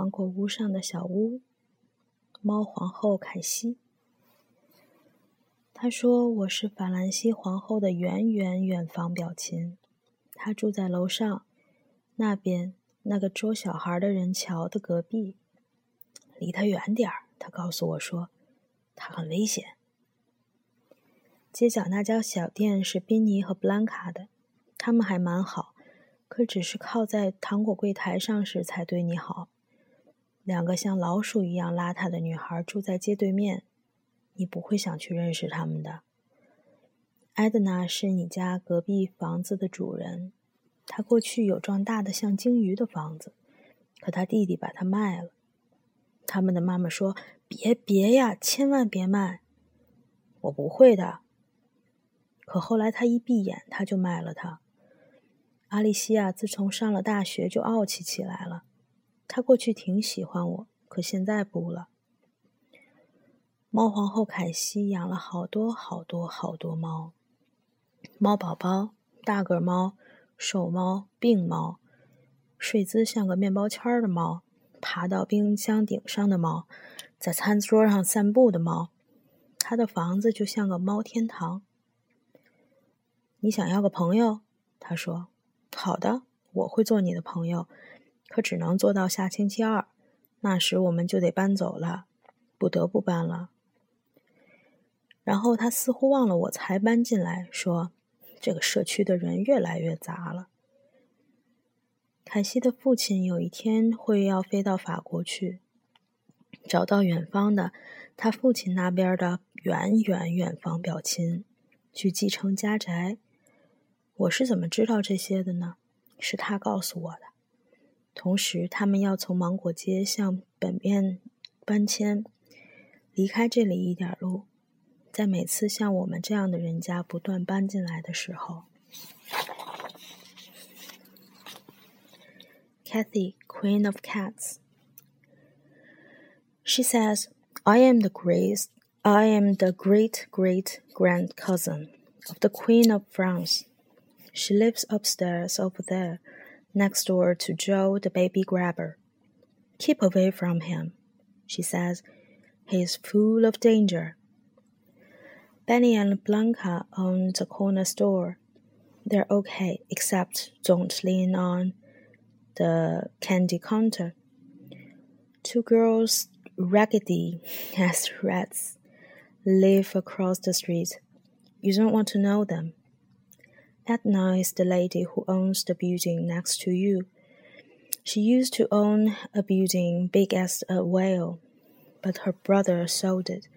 芒果屋上的小屋。猫皇后凯西。她说：“我是法兰西皇后的远远远房表亲，她住在楼上那边那个捉小孩的人桥的隔壁。离他远点儿。”她告诉我说：“他很危险。”街角那家小店是宾尼和布兰卡的，他们还蛮好，可只是靠在糖果柜台上时才对你好。两个像老鼠一样邋遢的女孩住在街对面。你不会想去认识他们的。艾德娜是你家隔壁房子的主人，她过去有幢大的像鲸鱼的房子，可她弟弟把它卖了。他们的妈妈说：“别别呀，千万别卖！”我不会的。可后来他一闭眼，他就卖了它。阿丽西亚自从上了大学就傲气起来了。他过去挺喜欢我，可现在不了。猫皇后凯西养了好多好多好多猫，猫宝宝、大个猫、瘦猫、病猫，睡姿像个面包圈的猫，爬到冰箱顶上的猫，在餐桌上散步的猫，他的房子就像个猫天堂。你想要个朋友？他说：“好的，我会做你的朋友，可只能做到下星期二，那时我们就得搬走了，不得不搬了。”然后他似乎忘了我才搬进来，说：“这个社区的人越来越杂了。”凯西的父亲有一天会要飞到法国去，找到远方的他父亲那边的远远远房表亲，去继承家宅。我是怎么知道这些的呢？是他告诉我的。同时他们要从芒果街向北面搬迁，离开这里一点路。在每次像我们这样的人家不断搬进来的时候，Cathy, Queen of Cats, she says, "I am the great, I am the great great grand cousin of the Queen of France. She lives upstairs over there next door to Joe the baby grabber. Keep away from him," she says. "He is full of danger." Benny and Blanca own the corner store. They're okay, except don't lean on the candy counter. Two girls, raggedy as rats, live across the street. You don't want to know them. Edna is the lady who owns the building next to you. She used to own a building big as a whale, but her brother sold it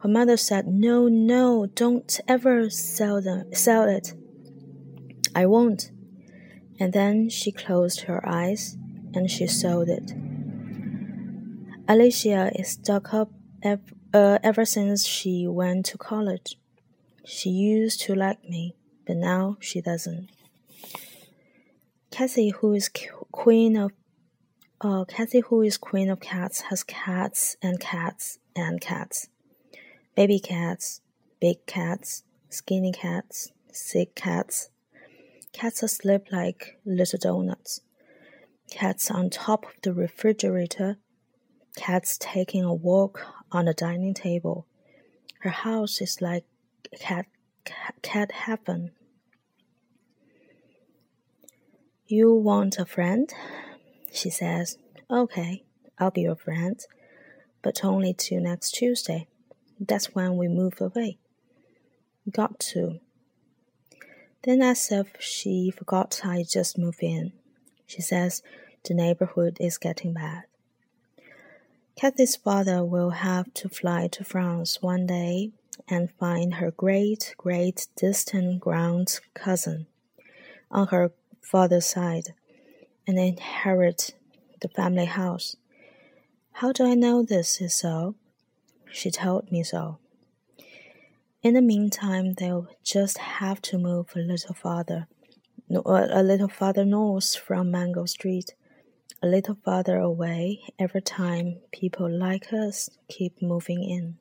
her mother said, No, no, don't ever sell them sell it. I won't. And then she closed her eyes and she sold it. Alicia is stuck up uh, ever since she went to college. She used to like me, but now she doesn't. Cathy, who is queen of uh, Cathy, who is queen of cats, has cats and cats and cats baby cats, big cats, skinny cats, sick cats, cats asleep like little donuts, cats on top of the refrigerator, cats taking a walk on the dining table. Her house is like a cat, cat happen. You want a friend? She says, Okay, I'll be your friend, but only till next Tuesday. That's when we move away. Got to. Then, as if she forgot I just moved in, she says the neighborhood is getting bad. Cathy's father will have to fly to France one day and find her great, great distant grand cousin on her father's side and inherit the family house. How do I know this is so? She told me so. In the meantime, they'll just have to move a little farther, a little farther north from Mango Street, a little farther away every time people like us keep moving in.